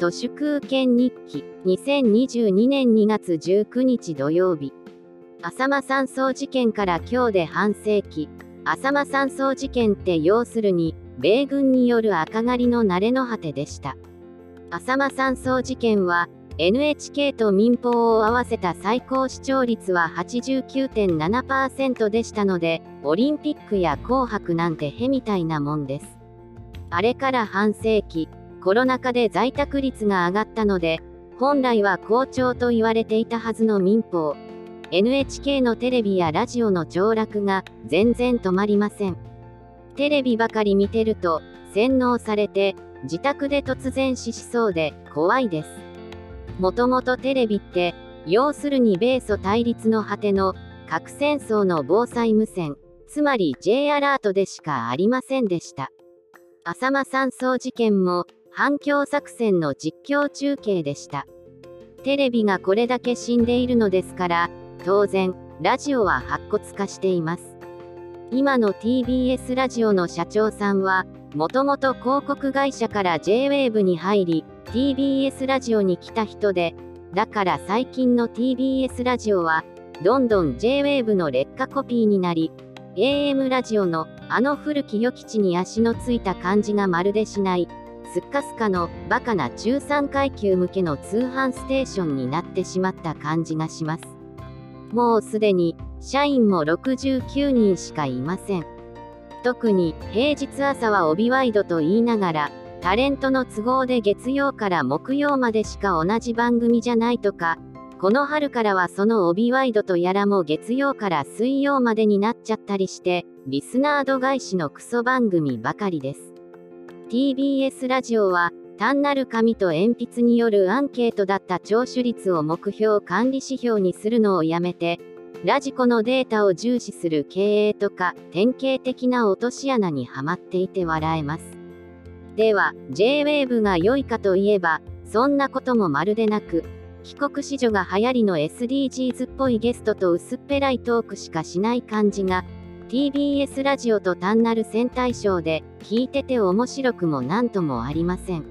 都市空権日記2022年2月19日土曜日。浅間山荘事件から今日で半世紀。浅間山荘事件って要するに米軍による赤狩りの慣れの果てでした。浅間山荘事件は NHK と民放を合わせた最高視聴率は89.7%でしたのでオリンピックや紅白なんてへみたいなもんです。あれから半世紀。コロナ禍で在宅率が上がったので本来は好調と言われていたはずの民放 NHK のテレビやラジオの凋落が全然止まりません。テレビばかり見てると洗脳されて自宅で突然死しそうで怖いです。もともとテレビって要するに米ソ対立の果ての核戦争の防災無線つまり J アラートでしかありませんでした。浅間山荘事件も反響作戦の実況中継でした。テレビがこれだけ死んでいるのですから当然ラジオは白骨化しています。今の TBS ラジオの社長さんはもともと広告会社から JWAVE に入り TBS ラジオに来た人でだから最近の TBS ラジオはどんどん JWAVE の劣化コピーになり AM ラジオのあの古き良き地に足のついた感じがまるでしない。すっかすかのバカな中産階級向けの通販ステーションになってしまった感じがします。もうすでに社員も69人しかいません。特に平日朝は帯ワイドと言いながらタレントの都合で月曜から木曜までしか同じ番組じゃないとかこの春からはその帯ワイドとやらも月曜から水曜までになっちゃったりしてリスナー度外視のクソ番組ばかりです。TBS ラジオは単なる紙と鉛筆によるアンケートだった聴取率を目標管理指標にするのをやめてラジコのデータを重視する経営とか典型的な落とし穴にはまっていて笑えます。では JWAVE が良いかといえばそんなこともまるでなく帰国子女が流行りの SDGs っぽいゲストと薄っぺらいトークしかしない感じが TBS ラジオと単なる戦隊ショーで聞いてて面白くも何ともありません。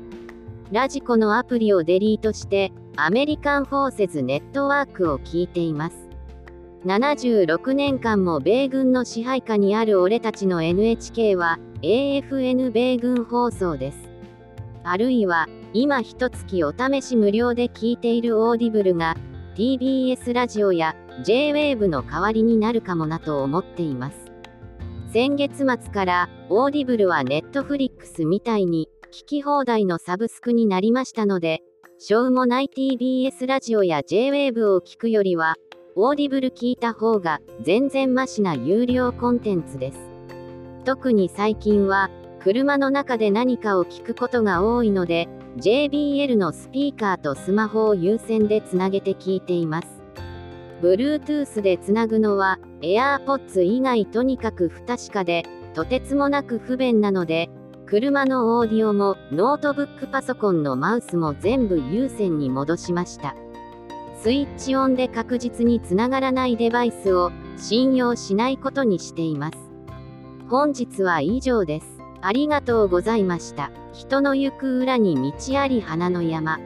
ラジコのアプリをデリートしてアメリカンフォーセズネットワークを聞いています。76年間も米軍の支配下にある俺たちの NHK は AFN 米軍放送です。あるいは今一月お試し無料で聞いている Audible が TBS ラジオや J-WAVE の代わりになるかもなと思っています。先月末から Audible は Netflix みたいに聞き放題のサブスクになりましたので、しょうもない TBS ラジオや J-WAVE を聞くよりは、 Audible 聞いた方が全然マシな有料コンテンツです。特に最近は、車の中で何かを聞くことが多いので、JBL のスピーカーとスマホを優先でつなげて聞いています。Bluetooth でつなぐのは AirPods 以外とにかく不確かで、とてつもなく不便なので、車のオーディオもノートブックパソコンのマウスも全部有線に戻しました。スイッチオンで確実につながらないデバイスを信用しないことにしています。本日は以上です。ありがとうございました。人の行く裏に道あり花の山。